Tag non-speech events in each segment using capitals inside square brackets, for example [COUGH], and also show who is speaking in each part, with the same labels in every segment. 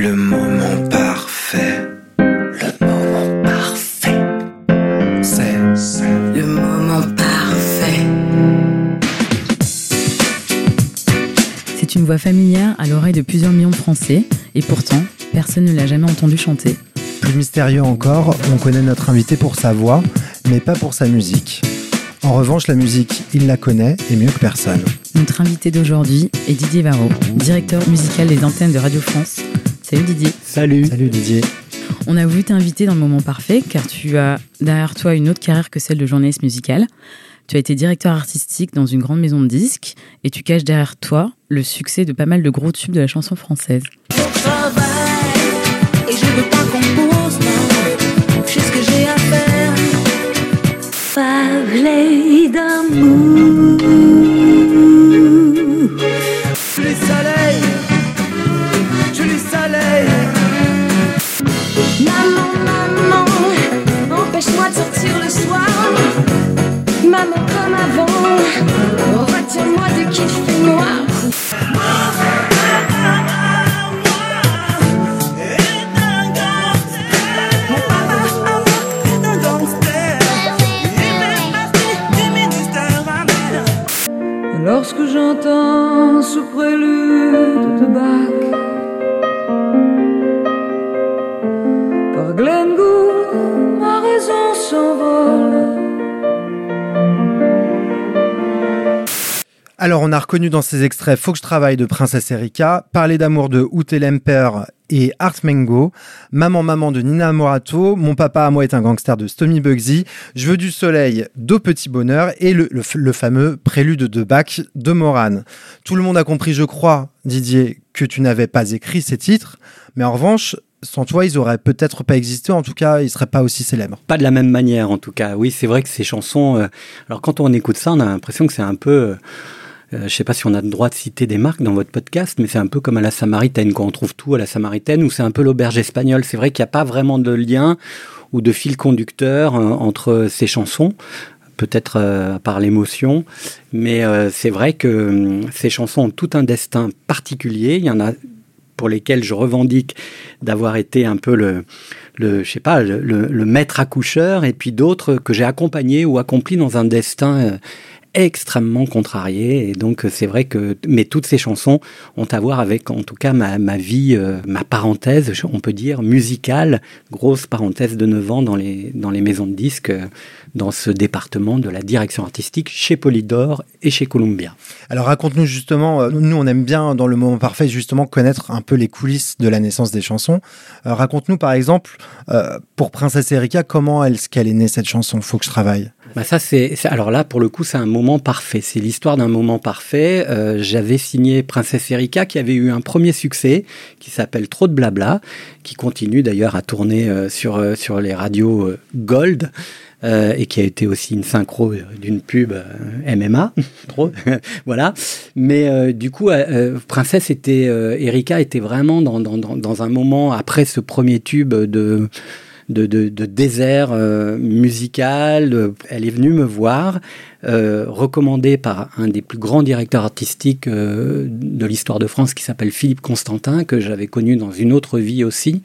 Speaker 1: le moment parfait. Le moment parfait. C'est le moment parfait.
Speaker 2: C'est une voix familière à l'oreille de plusieurs millions de Français, et pourtant, personne ne l'a jamais entendu chanter.
Speaker 3: Plus mystérieux encore, on connaît notre invité pour sa voix, mais pas pour sa musique. En revanche, la musique, il la connaît et mieux que personne.
Speaker 2: Notre invité d'aujourd'hui est Didier Varro, directeur musical des antennes de Radio France. Salut Didier.
Speaker 4: Salut.
Speaker 3: Salut Didier.
Speaker 2: On a voulu t'inviter dans le moment parfait car tu as derrière toi une autre carrière que celle de journaliste musical. Tu as été directeur artistique dans une grande maison de disques et tu caches derrière toi le succès de pas mal de gros tubes de la chanson française.
Speaker 5: Et je veux pas qu'on pose, non. Je sais ce que j'ai à faire. Parler d'amour.
Speaker 3: Alors, on a reconnu dans ces extraits Faut que je travaille de Princesse Erika, Parler d'amour de Ute Lemper et Art Mengo, Maman Maman de Nina Morato, Mon papa à moi est un gangster de Stomy Bugsy, Je veux du soleil d'Au Petit Bonheur et le, le fameux prélude de Bach de Moran. Tout le monde a compris, je crois, Didier, que tu n'avais pas écrit ces titres, mais en revanche, sans toi, ils auraient peut-être pas existé, en tout cas, ils seraient pas aussi célèbres.
Speaker 4: Pas de la même manière, en tout cas. Oui, c'est vrai que ces chansons. euh, alors, quand on écoute ça, on a l'impression que c'est un peu. euh, euh, je sais pas si on a le droit de citer des marques dans votre podcast, mais c'est un peu comme à la Samaritaine, quand on trouve tout à la Samaritaine, ou c'est un peu l'auberge espagnole. C'est vrai qu'il n'y a pas vraiment de lien ou de fil conducteur euh, entre ces chansons, peut-être euh, par l'émotion, mais c'est vrai que hum, ces chansons ont tout un destin particulier. Il y en a pour lesquels je revendique d'avoir été un peu le, le sais pas, le, maître accoucheur, et puis d'autres que j'ai accompagnés ou accomplis dans un destin extrêmement contrarié. Et donc, euh, c'est vrai que, mais toutes ces chansons ont à voir avec, en tout cas, ma, ma vie, euh, ma parenthèse, on peut dire, musicale, grosse parenthèse de 9 ans dans les, dans les maisons de disques, euh, dans ce département de la direction artistique chez Polydor et chez Columbia.
Speaker 3: Alors raconte-nous justement, euh, nous on aime bien dans le moment parfait justement connaître un peu les coulisses de la naissance des chansons. Euh, raconte-nous par exemple, euh, pour Princesse Erika, comment est-ce qu'elle est née cette chanson Faut que je travaille?
Speaker 4: Bah ça c'est alors là pour le coup c'est un moment parfait. C'est l'histoire d'un moment parfait. Euh, J'avais signé Princesse Erika qui avait eu un premier succès qui s'appelle Trop de blabla, qui continue d'ailleurs à tourner euh, sur euh, sur les radios Gold. Euh, et qui a été aussi une synchro d'une pub euh, MMA, [LAUGHS] trop, [LAUGHS] voilà. Mais euh, du coup, euh, euh, Princesse était, Erika était vraiment dans, dans, dans, un moment après ce premier tube de de, de, de désert musical. Elle est venue me voir, recommandée par un des plus grands directeurs artistiques de l'histoire de France qui s'appelle Philippe Constantin, que j'avais connu dans une autre vie aussi.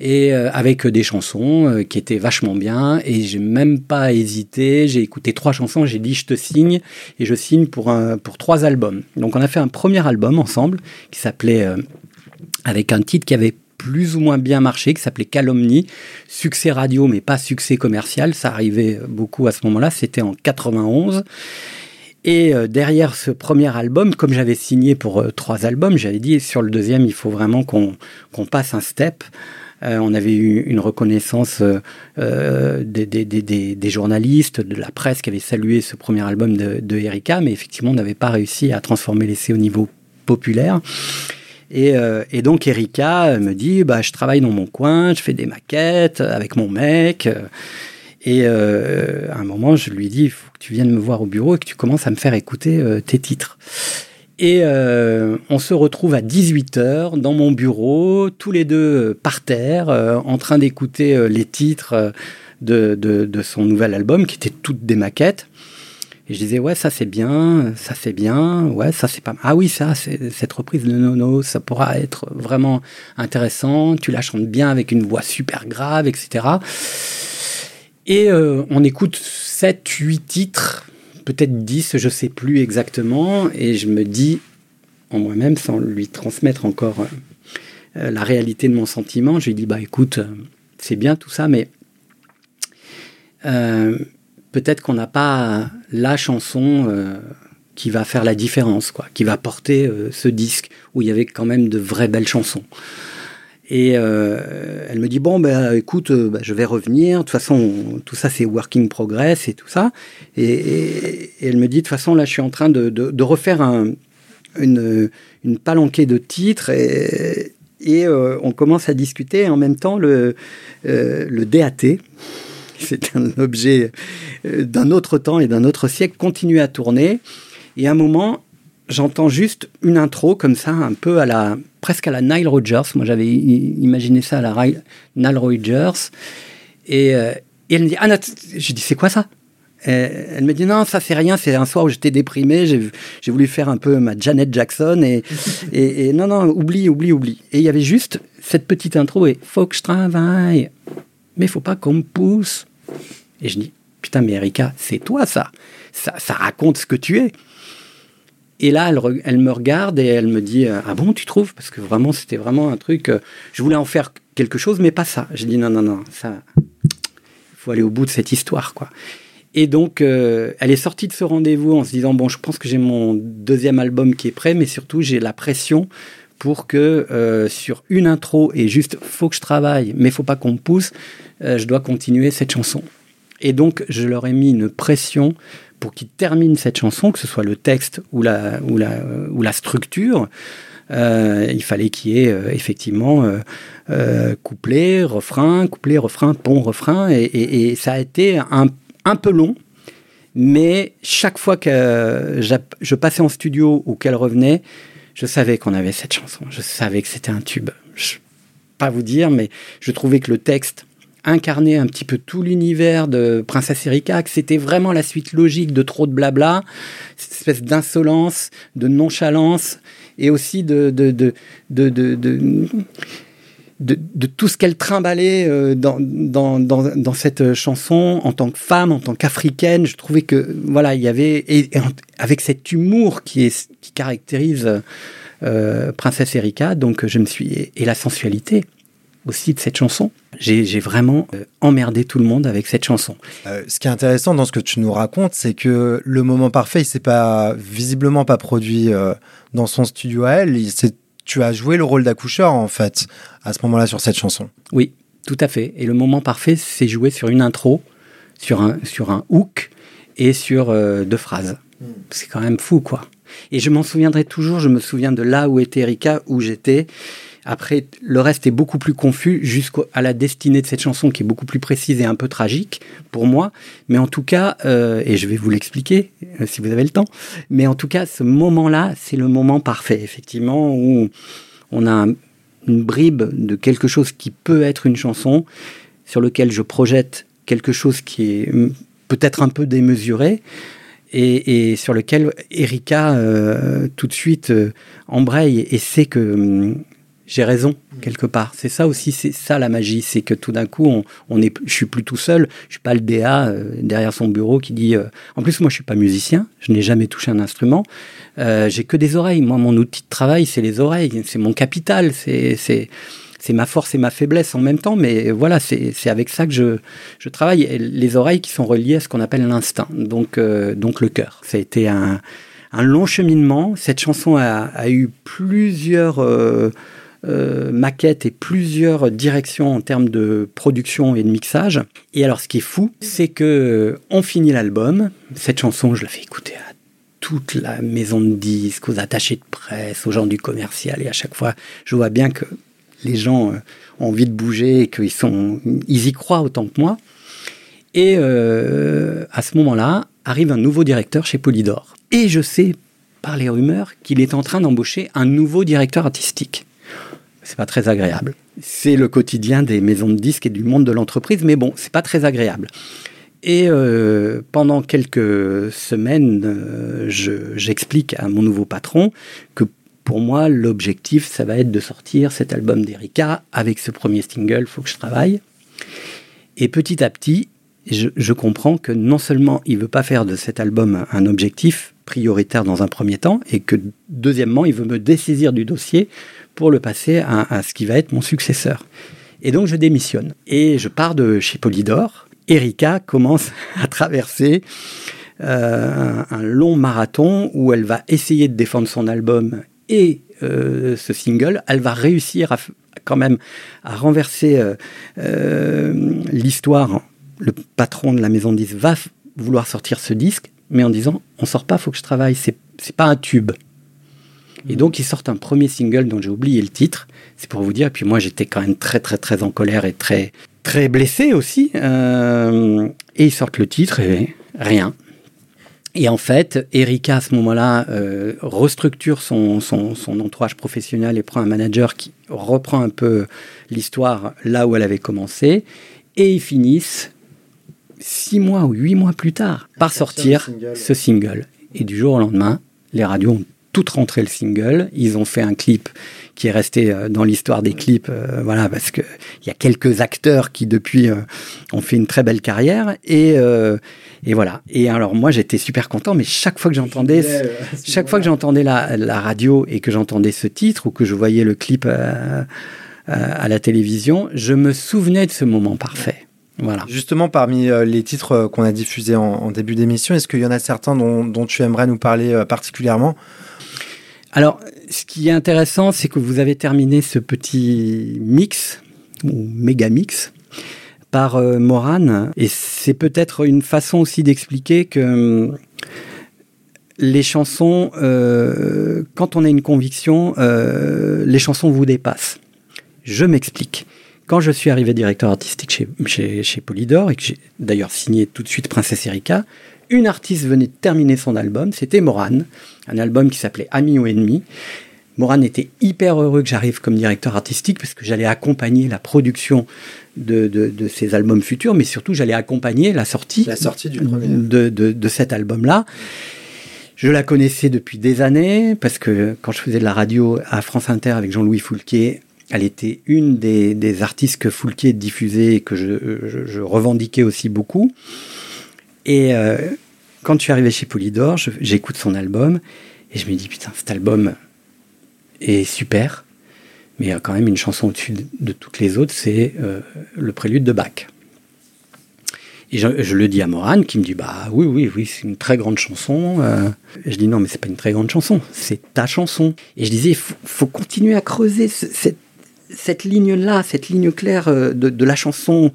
Speaker 4: Et euh, avec des chansons euh, qui étaient vachement bien, et j'ai même pas hésité. J'ai écouté trois chansons, j'ai dit je te signe, et je signe pour trois albums. Donc on a fait un premier album ensemble qui s'appelait euh, avec un titre qui avait plus ou moins bien marché, qui s'appelait Calomnie, succès radio mais pas succès commercial, ça arrivait beaucoup à ce moment-là, c'était en 91. Et euh, derrière ce premier album, comme j'avais signé pour euh, trois albums, j'avais dit sur le deuxième, il faut vraiment qu'on passe un step. Euh, on avait eu une reconnaissance euh, euh, des, journalistes, de la presse qui avait salué ce premier album de, Erika, mais effectivement, on n'avait pas réussi à transformer l'essai au niveau populaire. Et, donc Erika me dit, bah, je travaille dans mon coin, je fais des maquettes avec mon mec. Et à un moment, je lui dis, il faut que tu viennes me voir au bureau et que tu commences à me faire écouter tes titres. Et euh, on se retrouve à 18h dans mon bureau, tous les deux euh, par terre, euh, en train d'écouter euh, les titres euh, de, de, de son nouvel album, qui étaient toutes des maquettes. Et je disais, ouais, ça c'est bien, ça c'est bien, ouais, ça c'est pas mal. Ah oui, ça, cette reprise de Nono, ça pourra être vraiment intéressant. Tu la chantes bien avec une voix super grave, etc. Et euh, on écoute 7, 8 titres, peut-être 10, je sais plus exactement. Et je me dis, en moi-même, sans lui transmettre encore euh, la réalité de mon sentiment, je lui dis, bah écoute, euh, c'est bien tout ça, mais euh, peut-être qu'on n'a pas la chanson qui va faire la différence, qui va porter ce disque où il y avait quand même de vraies belles chansons. Et euh, elle me dit bon ben écoute euh, bah, je vais revenir. De toute façon on- tout ça c'est working progress et tout ça. Et, elle me dit de toute façon là je suis en train de, de- refaire un- une, une palanquée de titres et, et, euh, on commence à discuter. Et en même temps le, le DAT [LAUGHS] c'est un objet d'un autre temps et d'un autre siècle continue à tourner. Et à un moment j'entends juste une intro comme ça, un peu à la presque à la Nile Rodgers. Moi, j'avais imaginé ça à la Nile Rodgers. Et, euh, et elle me dit, ah, Nat- j'ai dit, c'est quoi ça? Elle me dit, non, ça c'est rien, c'est un soir où j'étais déprimé, j'ai voulu faire un peu ma Janet Jackson, et, non, non, oublie, oublie, oublie. Et il y avait juste cette petite intro, et faut que je travaille, mais faut pas qu'on me pousse. Et je dis, putain, mais Erika, c'est toi ça. Ça raconte ce que tu es. Et là, elle, me regarde et elle me dit euh, Ah bon, tu trouves? Parce que vraiment, c'était vraiment un truc. euh, je voulais en faire quelque chose, mais pas ça. J'ai dit Non, non, non, ça. Il faut aller au bout de cette histoire, quoi. Et donc, euh, elle est sortie de ce rendez-vous en se disant Bon, je pense que j'ai mon deuxième album qui est prêt, mais surtout, j'ai la pression pour que sur une intro et juste faut que je travaille, mais faut pas qu'on me pousse, je dois continuer cette chanson. Et donc, je leur ai mis une pression pour qu'ils terminent cette chanson, que ce soit le texte ou la, structure. Euh, il fallait qu'il y ait euh, effectivement euh, couplet, refrain, couplet, refrain, pont, refrain. Et, ça a été un, peu long, mais chaque fois que je passais en studio ou qu'elle revenait, je savais qu'on avait cette chanson. Je savais que c'était un tube. Je pas vous dire, mais je trouvais que le texte incarnait un petit peu tout l'univers de Princesse Erika, que c'était vraiment la suite logique de trop de blabla, cette espèce d'insolence, de nonchalance, et aussi de, de, de, de, de, tout ce qu'elle trimballait euh, dans, dans, dans, dans cette chanson en tant que femme, en tant qu'africaine. Je trouvais que voilà, il y avait et, avec cet humour qui est qui caractérise euh, Princesse Erika. Donc je me suis et la sensualité aussi de cette chanson. J'ai vraiment euh, emmerdé tout le monde avec cette chanson.
Speaker 3: Euh, ce qui est intéressant dans ce que tu nous racontes, c'est que le moment parfait, il s'est pas visiblement pas produit euh, dans son studio à elle. Il tu as joué le rôle d'accoucheur en fait à ce moment-là sur cette chanson.
Speaker 4: Oui, tout à fait. Et le moment parfait, c'est joué sur une intro, sur un, sur un hook et sur deux phrases. C'est quand même fou, quoi. Et je m'en souviendrai toujours, je me souviens de là où était Erika, où j'étais. Après, le reste est beaucoup plus confus jusqu'à la destinée de cette chanson qui est beaucoup plus précise et un peu tragique pour moi. Mais en tout cas, euh, et je vais vous l'expliquer euh, si vous avez le temps, mais en tout cas, ce moment-là, c'est le moment parfait, effectivement, où on a un- une bribe de quelque chose qui peut être une chanson, sur lequel je projette quelque chose qui est hum, peut-être un peu démesuré, et, sur lequel Erika euh, tout de suite embraye et sait que hum, j'ai raison quelque part. C'est ça aussi, c'est ça la magie, c'est que tout d'un coup, on, on est, je suis plus tout seul, je suis pas le DA euh, derrière son bureau qui dit. euh, en plus, moi, je suis pas musicien, je n'ai jamais touché un instrument, euh, j'ai que des oreilles. Moi, mon outil de travail, c'est les oreilles, c'est mon capital, c'est c'est c'est ma force et ma faiblesse en même temps, mais voilà, c'est avec ça que je, je travaille. Les oreilles qui sont reliées à ce qu'on appelle l'instinct, donc, euh, donc le cœur. Ça a été un, un long cheminement. Cette chanson a, a eu plusieurs euh, maquettes et plusieurs directions en termes de production et de mixage. Et alors, ce qui est fou, c'est que euh, on finit l'album. Cette chanson, je la fais écouter à toute la maison de disques, aux attachés de presse, aux gens du commercial. Et à chaque fois, je vois bien que les gens euh, ont envie de bouger et qu'ils ils y croient autant que moi. Et euh, à ce moment-là, arrive un nouveau directeur chez Polydor. Et je sais, par les rumeurs, qu'il est en train d'embaucher un nouveau directeur artistique. C'est pas très agréable. C'est le quotidien des maisons de disques et du monde de l'entreprise, mais bon, c'est pas très agréable. Et euh, pendant quelques semaines, euh, je- j'explique à mon nouveau patron que pour moi, l'objectif, ça va être de sortir cet album d'Erika avec ce premier single, faut que je travaille. Et petit à petit, je, comprends que non seulement il veut pas faire de cet album un objectif prioritaire dans un premier temps, et que deuxièmement, il veut me dessaisir du dossier pour le passer à, ce qui va être mon successeur. Et donc je démissionne. Et je pars de chez Polydor. Erika commence [LAUGHS] à traverser euh, un, long marathon où elle va essayer de défendre son album et euh, ce single. Elle va réussir à, quand même à renverser euh, l'histoire. Le patron de la maison de disques va f- vouloir sortir ce disque, mais en disant on sort pas, faut que je travaille. C'est c'est pas un tube. Et donc ils sortent un premier single dont j'ai oublié le titre. C'est pour vous dire. Et puis moi j'étais quand même très très très en colère et très très blessé aussi. Euh, et ils sortent le titre et rien. Et en fait, Erika, à ce moment-là, euh, restructure son, son, son entourage professionnel et prend un manager qui reprend un peu l'histoire là où elle avait commencé. Et ils finissent, six mois ou huit mois plus tard, par sortir
Speaker 3: single.
Speaker 4: ce single. Et du jour au lendemain, les radios ont toutes rentré le single. Ils ont fait un clip qui est resté euh, dans l'histoire des clips, euh, voilà, parce que il y a quelques acteurs qui depuis euh, ont fait une très belle carrière et euh, et voilà. Et alors moi j'étais super content, mais chaque fois que j'entendais chaque fois que j'entendais la, la radio et que j'entendais ce titre ou que je voyais le clip à la télévision, je me souvenais de ce moment parfait. Voilà.
Speaker 3: Justement, parmi les titres qu'on a diffusés en, en début d'émission, est-ce qu'il y en a certains dont, dont tu aimerais nous parler particulièrement?
Speaker 4: Alors, ce qui est intéressant, c'est que vous avez terminé ce petit mix, ou méga mix, par euh, Morane. Et c'est peut-être une façon aussi d'expliquer que les chansons, euh, quand on a une conviction, euh, les chansons vous dépassent. Je m'explique. Quand je suis arrivé directeur artistique chez, chez, chez Polydor, et que j'ai d'ailleurs signé tout de suite Princesse Erika, une artiste venait de terminer son album, c'était Morane, un album qui s'appelait Amis ou Ennemis. Morane était hyper heureux que j'arrive comme directeur artistique parce que j'allais accompagner la production de, de, de ces albums futurs, mais surtout j'allais accompagner la sortie,
Speaker 3: La sortie du premier.
Speaker 4: de, de, de cet album-là. Je la connaissais depuis des années parce que quand je faisais de la radio à France Inter avec Jean-Louis Foulquier, elle était une des, des artistes que Foulquier diffusait et que je, je- je revendiquais aussi beaucoup. Et euh, quand je suis arrivé chez Polydor, j'écoute son album et je me dis putain, cet album est super, mais il y a quand même une chanson au-dessus de, toutes les autres, c'est euh, le prélude de Bach. Et je, le dis à Morane qui me dit bah oui oui oui c'est une très grande chanson. Euh, je dis non mais c'est pas une très grande chanson, c'est ta chanson. Et je disais faut, faut continuer à creuser ce- cette ligne là, cette ligne claire de la chanson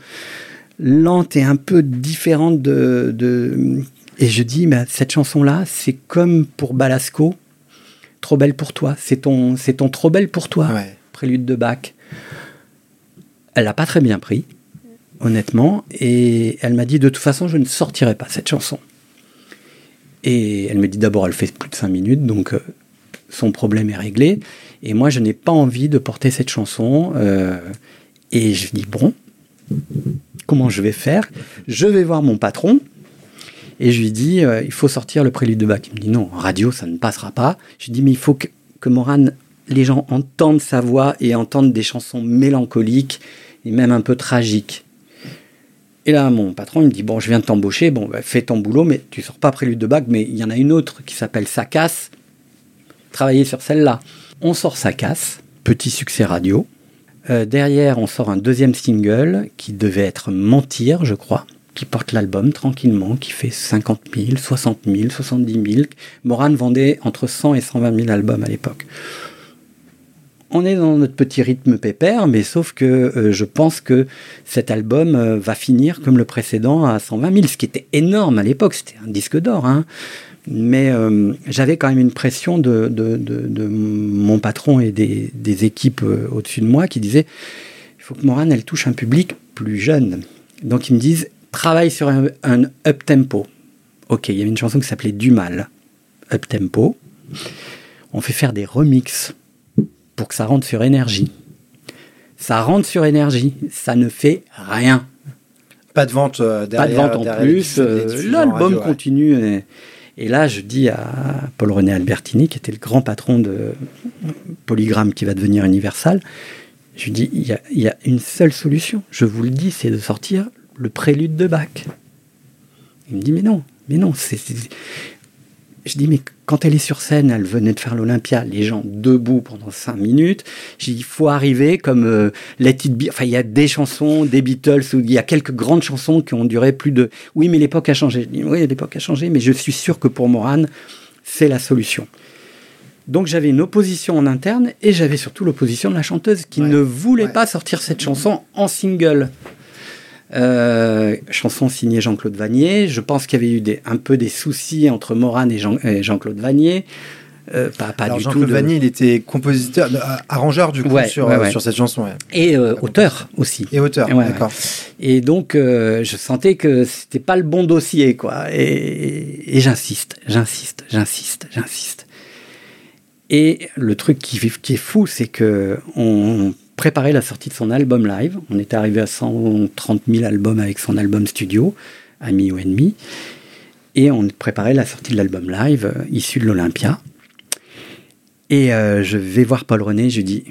Speaker 4: lente et un peu différente de, de... et je dis bah, cette chanson là c'est comme pour Balasco, trop belle pour toi, c'est ton c'est ton trop belle pour toi
Speaker 3: Ouais.
Speaker 4: prélude de Bach. Elle l'a pas très bien pris, honnêtement, et elle m'a dit de toute façon je ne sortirai pas cette chanson. Et elle me dit d'abord elle fait plus de 5 minutes, donc euh, son problème est réglé. Et moi je n'ai pas envie de porter cette chanson. euh, et je dis bon, comment je vais faire? Je vais voir mon patron. Et je lui dis, euh, il faut sortir le prélude de Bach. Il me dit, non, radio, ça ne passera pas. Je lui dis, mais il faut que, que Morane, les gens entendent sa voix et entendent des chansons mélancoliques et même un peu tragiques. Et là, mon patron, me dit, bon, je viens de t'embaucher, bon, bah, fais ton boulot, mais tu sors pas prélude de Bach, mais il y en a une autre qui s'appelle Ça casse. Travaillez sur celle-là. On sort Ça casse, petit succès radio. Euh, derrière, on sort un deuxième single qui devait être Mentir, je crois, qui porte l'album tranquillement, qui fait 50 000, 60 000, 70 000. Morane vendait entre 100 et 120 000 albums à l'époque. On est dans notre petit rythme pépère, mais sauf que euh, je pense que cet album euh, va finir comme le précédent à 120 000, ce qui était énorme à l'époque. C'était un disque d'or, hein. Mais euh, j'avais quand même une pression de, de, de- de mon patron et des, des équipes euh, au-dessus de moi qui disaient il faut que Morane, elle touche un public plus jeune. Donc ils me disent travaille sur un, un up-tempo. Ok, il y avait une chanson qui s'appelait Du mal, up-tempo. On fait faire des remixes pour que ça rentre sur énergie. Ça rentre sur énergie, ça ne fait rien.
Speaker 3: Pas de vente euh,
Speaker 4: pas
Speaker 3: derrière.
Speaker 4: de vente en
Speaker 3: derrière
Speaker 4: plus. euh, L'album
Speaker 3: ouais.
Speaker 4: continue. Et, et là, je dis à Paul-René Albertini, qui était le grand patron de Polygram qui va devenir Universal, je lui dis, il y a, il y a une seule solution, je vous le dis, c'est de sortir le prélude de Bach. Il me dit, mais non, mais non, c'est... Je dis, mais quand elle est sur scène, elle venait de faire l'Olympia, les gens debout pendant cinq minutes. J'ai dit, il faut arriver comme euh, Let It Be. Enfin, il y a des chansons, des Beatles, où il y a quelques grandes chansons qui ont duré plus de. Oui, mais l'époque a changé. Je dis, oui, l'époque a changé, mais je suis sûr que pour Moran, c'est la solution. Donc j'avais une opposition en interne et j'avais surtout l'opposition de la chanteuse qui
Speaker 3: Ouais.
Speaker 4: ne voulait
Speaker 3: Ouais.
Speaker 4: pas sortir cette chanson en single. Euh, chanson signée Jean-Claude Vanier. Je pense qu'il y avait eu des, un peu des soucis entre Moran et, Jean, et Jean-Claude Vanier. Euh, pas pas
Speaker 3: Alors
Speaker 4: du tout.
Speaker 3: Jean-Claude
Speaker 4: de-
Speaker 3: Vanier, il était compositeur, euh, arrangeur du coup
Speaker 4: Ouais,
Speaker 3: sur,
Speaker 4: ouais, ouais.
Speaker 3: sur cette chanson.
Speaker 4: Et euh, auteur aussi.
Speaker 3: Et auteur, d'accord.
Speaker 4: Et donc, euh, je sentais que c'était pas le bon dossier, quoi. Et, et j'insiste, j'insiste, j'insiste, j'insiste. Et le truc qui, qui est fou, c'est que on préparait la sortie de son album live. On était arrivé à 130 000 albums avec son album studio, Ami ou Ennemi. Et on préparait la sortie de l'album live euh, issu de l'Olympia. Et euh, je vais voir Paul René, je lui dis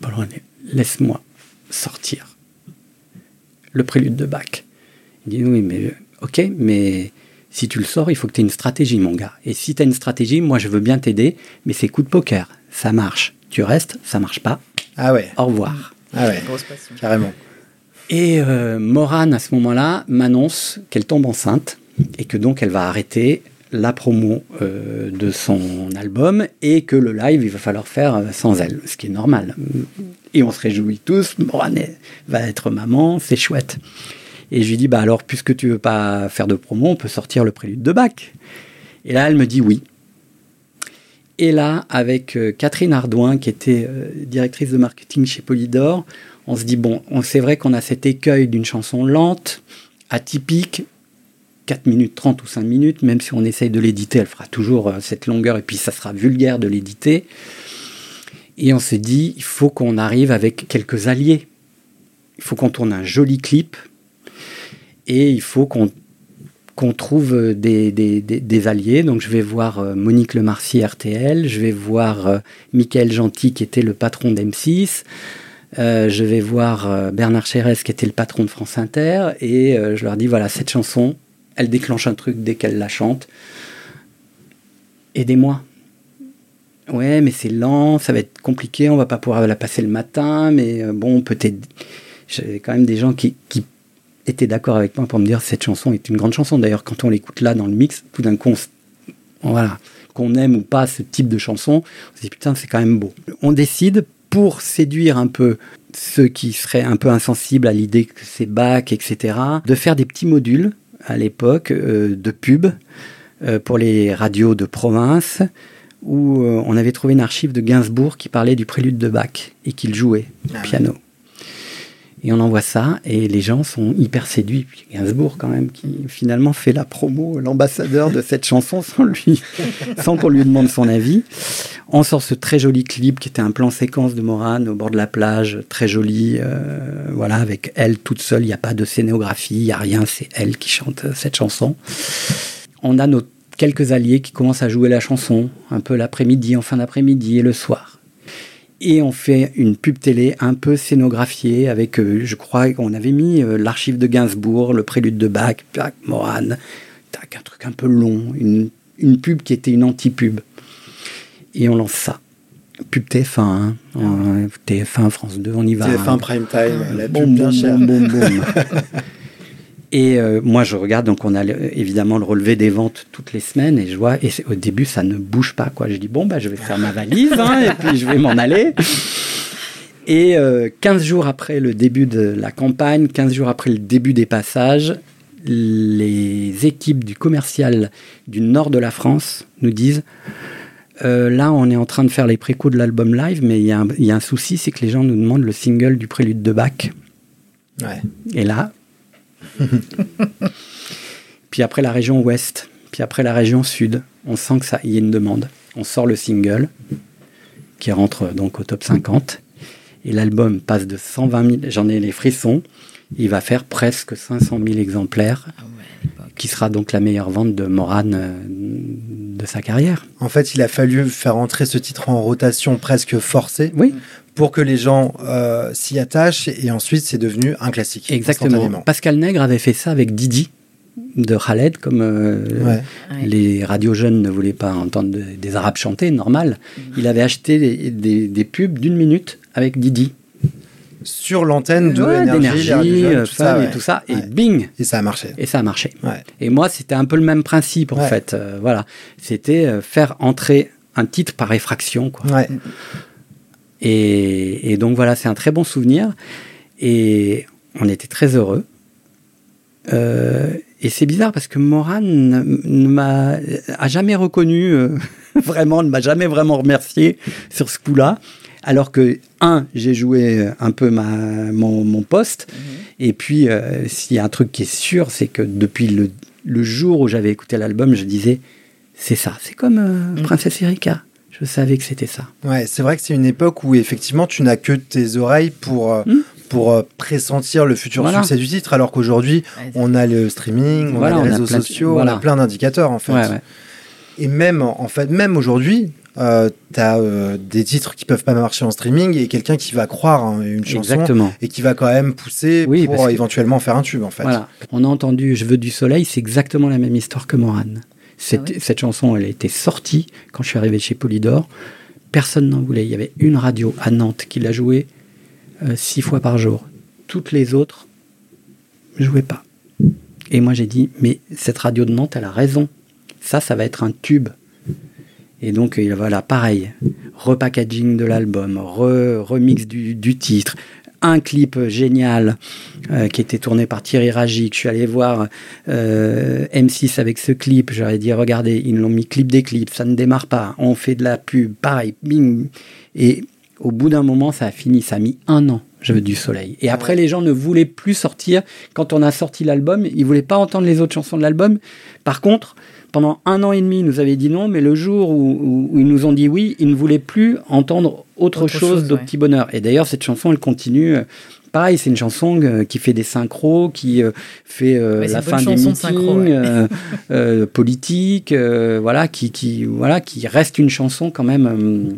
Speaker 4: Paul René, laisse-moi sortir le prélude de Bach. Il dit oui, mais euh, ok, mais si tu le sors, il faut que tu aies une stratégie, mon gars. Et si tu as une stratégie, moi je veux bien t'aider, mais c'est coup de poker. Ça marche. Tu restes, ça marche pas.
Speaker 3: Ah ouais,
Speaker 4: Au revoir.
Speaker 3: ah ouais,
Speaker 2: Grosse passion.
Speaker 3: carrément.
Speaker 4: Et euh, Morane, à ce moment-là, m'annonce qu'elle tombe enceinte et que donc elle va arrêter la promo euh, de son album et que le live, il va falloir faire euh, sans elle, ce qui est normal. Et on se réjouit tous, Morane va être maman, c'est chouette. Et je lui dis, bah alors, puisque tu veux pas faire de promo, on peut sortir le prélude de Bach. Et là, elle me dit oui. Et là, avec euh, Catherine Ardouin, qui était euh, directrice de marketing chez Polydor, on se dit, bon, on- c'est vrai qu'on a cet écueil d'une chanson lente, atypique, 4 minutes 30 ou 5 minutes, même si on essaye de l'éditer, elle fera toujours euh, cette longueur, et puis ça sera vulgaire de l'éditer. Et on s'est dit, il faut qu'on arrive avec quelques alliés. Il faut qu'on tourne un joli clip, et il faut qu'on qu'on trouve euh, des, alliés. Donc je vais voir euh, Monique Lemarcy RTL, je vais voir euh, Michael Gentil qui était le patron d'M6, euh, je vais voir Bernard Chérès qui était le patron de France Inter, et je leur dis voilà, cette chanson, elle déclenche un truc dès qu'elle la chante. Aidez-moi. Ouais, mais c'est lent, ça va être compliqué, on va pas pouvoir la passer le matin, mais euh, bon, peut-être. J'avais quand même des gens qui, qui étaient d'accord avec moi pour me dire cette chanson est une grande chanson. D'ailleurs, quand on l'écoute là dans le mix, tout d'un coup, on voilà, qu'on aime ou pas ce type de chanson, on se dit putain, c'est quand même beau. On décide pour séduire un peu ceux qui seraient un peu insensibles à l'idée que c'est bac, etc., de faire des petits modules à l'époque euh, de pub euh, pour les radios de province où euh, on avait trouvé une archive de Gainsbourg qui parlait du prélude de Bach et qu'il jouait au
Speaker 3: Ah
Speaker 4: piano. Et on envoie ça, et les gens sont hyper séduits. Puis Gainsbourg, quand même, qui finalement fait la promo, l'ambassadeur de cette chanson sans lui, [LAUGHS] sans qu'on lui demande son avis. On sort ce très joli clip qui était un plan séquence de Morane au bord de la plage, très joli, euh, voilà, avec elle toute seule. Il n'y a pas de scénographie, il n'y a rien, c'est elle qui chante cette chanson. On a nos quelques alliés qui commencent à jouer la chanson, un peu l'après-midi, en fin d'après-midi et le soir. Et on fait une pub télé un peu scénographiée avec, euh, je crois qu'on avait mis euh, l'archive de Gainsbourg, le prélude de Bach, tac, Morane, tac, un truc un peu long, une, une pub qui était une anti-pub. Et on lance ça. Pub TF1, hein, en- TF1, France 2, on y va.
Speaker 3: TF1
Speaker 4: hein.
Speaker 3: Prime Time, la
Speaker 4: Boum,
Speaker 3: pub bien chère. [LAUGHS]
Speaker 4: Et euh, moi, je regarde, donc on a évidemment le relevé des ventes toutes les semaines, et je vois, et au début, ça ne bouge pas, quoi. Je dis, bon, bah, je vais faire ma valise, hein, et puis je vais m'en aller. Et euh, 15 jours après le début de la campagne, 15 jours après le début des passages, les équipes du commercial du nord de la France nous disent euh, là, on est en train de faire les précaux de l'album live, mais il y, y a un souci, c'est que les gens nous demandent le single du prélude de Bach.
Speaker 3: Ouais.
Speaker 4: Et là, [LAUGHS] puis après la région ouest, puis après la région sud, on sent que ça y a une demande. On sort le single qui rentre donc au top 50 et l'album passe de 120 000, j'en ai les frissons, il va faire presque 500 000 exemplaires,
Speaker 2: Ah ouais,
Speaker 4: qui sera donc la meilleure vente de Morane euh, de sa carrière.
Speaker 3: En fait, il a fallu faire entrer ce titre en rotation presque forcée.
Speaker 4: Oui,
Speaker 3: pour que les gens euh, s'y attachent et ensuite c'est devenu un classique.
Speaker 4: exactement. Pascal Nègre avait fait ça avec Didi de Khaled, comme euh,
Speaker 3: Ouais.
Speaker 4: Les radios jeunes ne voulaient pas entendre de- des Arabes chanter, normal. Il avait acheté des, des- des pubs d'une minute avec Didi.
Speaker 3: Sur l'antenne de
Speaker 4: Ouais,
Speaker 3: l'énergie,
Speaker 4: euh,
Speaker 3: tout ça, ouais.
Speaker 4: et tout ça, et
Speaker 3: Ouais.
Speaker 4: bing
Speaker 3: Et ça a marché.
Speaker 4: Et ça a marché.
Speaker 3: Ouais.
Speaker 4: Et moi, c'était un peu le même principe, en
Speaker 3: Ouais.
Speaker 4: fait. Euh, voilà. C'était euh, faire entrer un titre par effraction, quoi. Et, et donc voilà, c'est un très bon souvenir. Et on était très heureux. Euh, et c'est bizarre parce que Moran ne m'a a jamais reconnu euh, [LAUGHS] vraiment, ne m'a jamais vraiment remercié sur ce coup-là. Alors que un, j'ai joué un peu ma, mon, mon poste. Et puis, euh, s'il y a un truc qui est sûr, c'est que depuis le, le jour où j'avais écouté l'album, je disais, c'est ça. C'est comme euh,
Speaker 2: Mm.
Speaker 4: Princesse Erika. Je savais que c'était ça.
Speaker 3: Ouais, c'est vrai que c'est une époque où effectivement tu n'as que tes oreilles pour, euh,
Speaker 4: Hmm.
Speaker 3: pour euh, pressentir le futur
Speaker 4: Voilà.
Speaker 3: succès du titre, alors qu'aujourd'hui on a le streaming, on
Speaker 4: Voilà,
Speaker 3: a
Speaker 4: on
Speaker 3: les
Speaker 4: a
Speaker 3: réseaux
Speaker 4: de-
Speaker 3: sociaux,
Speaker 4: voilà.
Speaker 3: on a plein d'indicateurs en fait.
Speaker 4: Ouais, ouais.
Speaker 3: Et même en fait, même aujourd'hui, euh, tu as des titres qui peuvent pas marcher en streaming et quelqu'un qui va croire en une chanson
Speaker 4: Exactement.
Speaker 3: et qui va quand même pousser
Speaker 4: Oui,
Speaker 3: pour
Speaker 4: que-
Speaker 3: éventuellement faire un tube en fait.
Speaker 4: Voilà. On a entendu Je veux du soleil, c'est exactement la même histoire que Moran. Cette,
Speaker 2: Ah ouais
Speaker 4: cette chanson, elle a été sortie quand je suis arrivé chez Polydor. Personne n'en voulait. Il y avait une radio à Nantes qui l'a jouée euh, six fois par jour. Toutes les autres ne jouaient pas. Et moi, j'ai dit, mais cette radio de Nantes, elle a raison. Ça, ça va être un tube. Et donc, euh, voilà, pareil. Repackaging de l'album, re- remix du, du titre, un clip génial euh, qui était tourné par Thierry Ragic. Je suis allé voir euh, M6 avec ce clip. J'aurais dit, regardez, ils l'ont mis clip des clips, ça ne démarre pas. On fait de la pub, pareil, bing. Et au bout d'un moment, ça a fini. Ça a mis un an. Je veux du soleil. Et après, les gens ne voulaient plus sortir. Quand on a sorti l'album, ils voulaient pas entendre les autres chansons de l'album. Par contre, pendant un an et demi, ils nous avaient dit non, mais le jour où, ils nous ont dit oui, ils ne voulaient plus entendre autre,
Speaker 2: Autre
Speaker 4: chose,
Speaker 2: chose,
Speaker 4: de
Speaker 2: ouais.
Speaker 4: Petit Bonheur. Et d'ailleurs, cette chanson, elle continue. euh, Pareil, c'est une chanson euh, qui fait des synchros, qui euh, fait euh, la fin des meetings
Speaker 2: synchro, ouais.
Speaker 4: euh, euh, politiques, voilà, qui, qui, voilà, qui reste une chanson quand même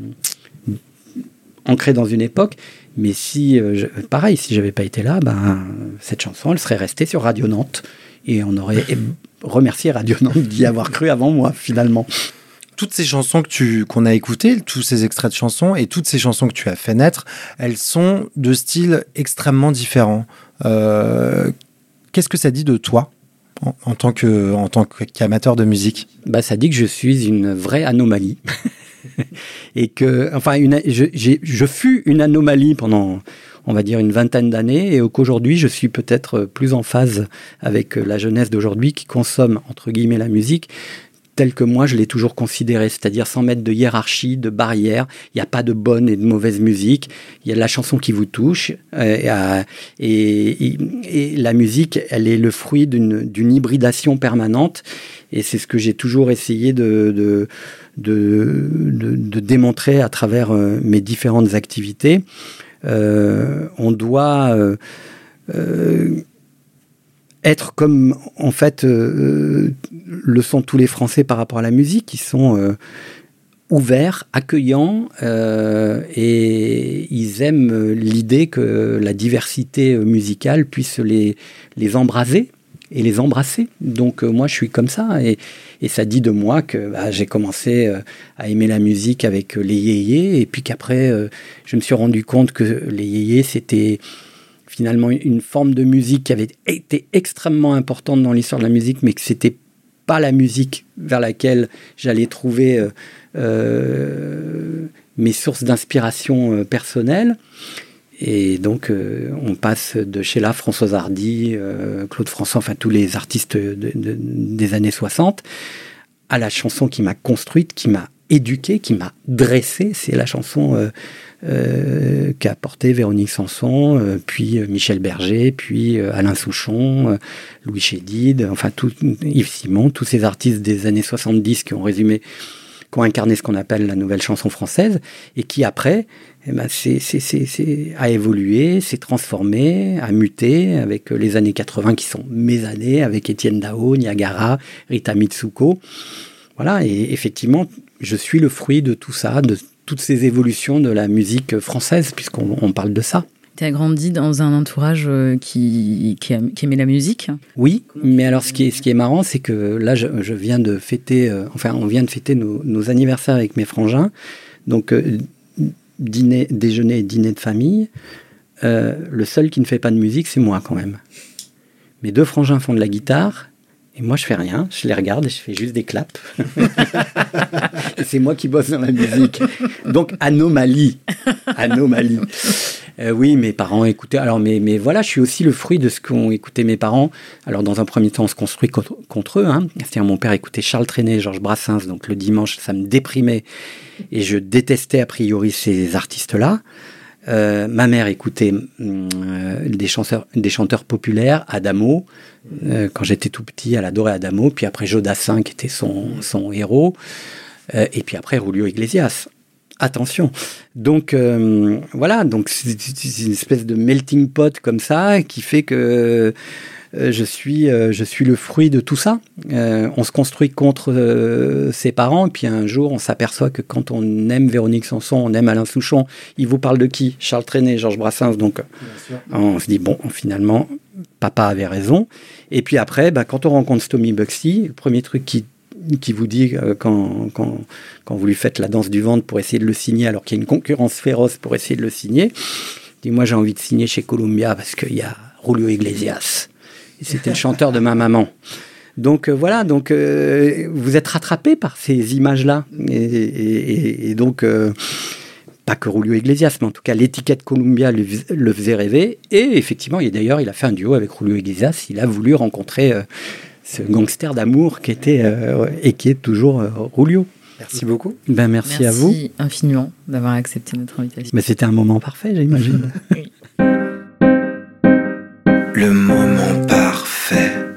Speaker 4: ancrée dans une époque. Mais si, euh, je- pareil, si j'avais pas été là, ben, cette chanson, elle serait restée sur Radio Nantes. Et on aurait remercié Radio Nantes d'y avoir cru avant moi, finalement.
Speaker 3: Toutes ces chansons que tu qu'on a écoutées, tous ces extraits de chansons et toutes ces chansons que tu as fait naître, elles sont de styles extrêmement différents. Euh, Qu'est-ce que ça dit de toi en, en tant que en tant qu'amateur de musique?
Speaker 4: Bah, ça dit que je suis une vraie anomalie. [LAUGHS] et que, enfin, je, je fus une anomalie pendant, on va dire, une vingtaine d'années, et qu'aujourd'hui, je suis peut-être plus en phase avec la jeunesse d'aujourd'hui qui consomme, entre guillemets, la musique telle que moi je l'ai toujours considérée, c'est-à-dire sans mettre de hiérarchie, de barrière. Il n'y a pas de bonne et de mauvaise musique. Il y a de la chanson qui vous touche. euh, et, et- la musique, elle est le fruit d'une hybridation permanente. Et c'est ce que j'ai toujours essayé de, de, démontrer à travers euh, mes différentes activités. Euh, on doit euh, euh, être comme en fait euh, le sont tous les Français par rapport à la musique, qui sont euh, ouverts, accueillants euh, et ils aiment euh, l'idée que la diversité euh, musicale puisse les, les embraser et les embrasser. Donc euh, moi je suis comme ça et, et ça dit de moi que bah, j'ai commencé euh, à aimer la musique avec euh, les yéyés et puis qu'après euh, je me suis rendu compte que les yéyés c'était finalement une forme de musique qui avait été extrêmement importante dans l'histoire de la musique, mais que c'était pas la musique vers laquelle j'allais trouver euh, euh, mes sources d'inspiration euh, personnelles. Et donc, on passe de Sheila, Françoise Hardy, Claude François, enfin tous les artistes de- de- des années 60, à la chanson qui m'a construite, qui m'a éduqué, qui m'a dressé. C'est la chanson euh, euh, qu'a portée Véronique Sanson, euh, puis Michel Berger, puis Alain Souchon, Louis Chédid, enfin tout, Yves Simon, tous ces artistes des années 70 qui ont résumé qui ont incarné ce qu'on appelle la nouvelle chanson française, et qui après eh ben, c'est, c'est- a évolué, s'est transformé, a muté avec les années 80 qui sont mes années, avec Étienne Dao, Niagara, Rita Mitsuko. Voilà, et effectivement, je suis le fruit de tout ça, de toutes ces évolutions de la musique française, puisqu'on on parle de ça.
Speaker 2: Tu as grandi dans un entourage euh, qui, qui, a- qui aimait la musique.
Speaker 4: Oui, mais alors ce qui est, ce qui est marrant, c'est que là, je, je viens de fêter, euh, enfin, on vient de fêter nos, nos anniversaires avec mes frangins. Donc, euh, dîner, déjeuner et dîner de famille. Euh, le seul qui ne fait pas de musique, c'est moi quand même. Mes deux frangins font de la guitare. Moi, je fais rien. Je les regarde et je fais juste des claps. [LAUGHS] c'est moi qui bosse dans la musique. Donc, anomalie. Anomalie. Euh, oui, mes parents écoutaient. Alors, mais, mais voilà, je suis aussi le fruit de ce qu'ont écouté mes parents. Alors, dans un premier temps, on se construit contre, contre eux. Hein. C'est-à-dire, mon père écoutait Charles Trenet, Georges Brassens. Donc, le dimanche, ça me déprimait. Et je détestais a priori ces artistes-là. Euh, ma mère écoutait euh, des, chanteurs, populaires, Adamo. Euh, quand j'étais tout petit, elle adorait Adamo. Puis après, Jodassin, qui était son, son héros. Et puis après, Julio Iglesias. Attention. Donc voilà, donc c'est une espèce de melting pot comme ça qui fait que je suis euh, je suis le fruit de tout ça. Euh, on se construit contre euh, ses parents et puis un jour on s'aperçoit que quand on aime Véronique Sanson, on aime Alain Souchon, il vous parle de qui? Charles Trenet, Georges Brassens. Donc on se dit bon, finalement papa avait raison. Et puis après, bah, quand on rencontre Stomy Bugsy, le premier truc qui qui vous dit euh, quand, quand, quand vous lui faites la danse du ventre pour essayer de le signer alors qu'il y a une concurrence féroce pour essayer de le signer, dit moi j'ai envie de signer chez Columbia parce qu'il y a Julio Iglesias. C'était le chanteur de ma maman. Donc euh, voilà, donc euh, vous êtes rattrapé par ces images-là. Et, et- et- et donc, euh, pas que Julio Iglesias, mais en tout cas l'étiquette Columbia le, fais- le faisait rêver. Et effectivement, et d'ailleurs, il a fait un duo avec Julio Iglesias. Il a voulu rencontrer euh, ce gangster d'amour qui était euh, et qui est toujours euh, Julio.
Speaker 3: Merci beaucoup.
Speaker 4: Ben merci, à vous.
Speaker 2: infiniment d'avoir accepté notre invitation.
Speaker 4: Mais c'était un moment parfait, j'imagine.
Speaker 1: Le moment parfait.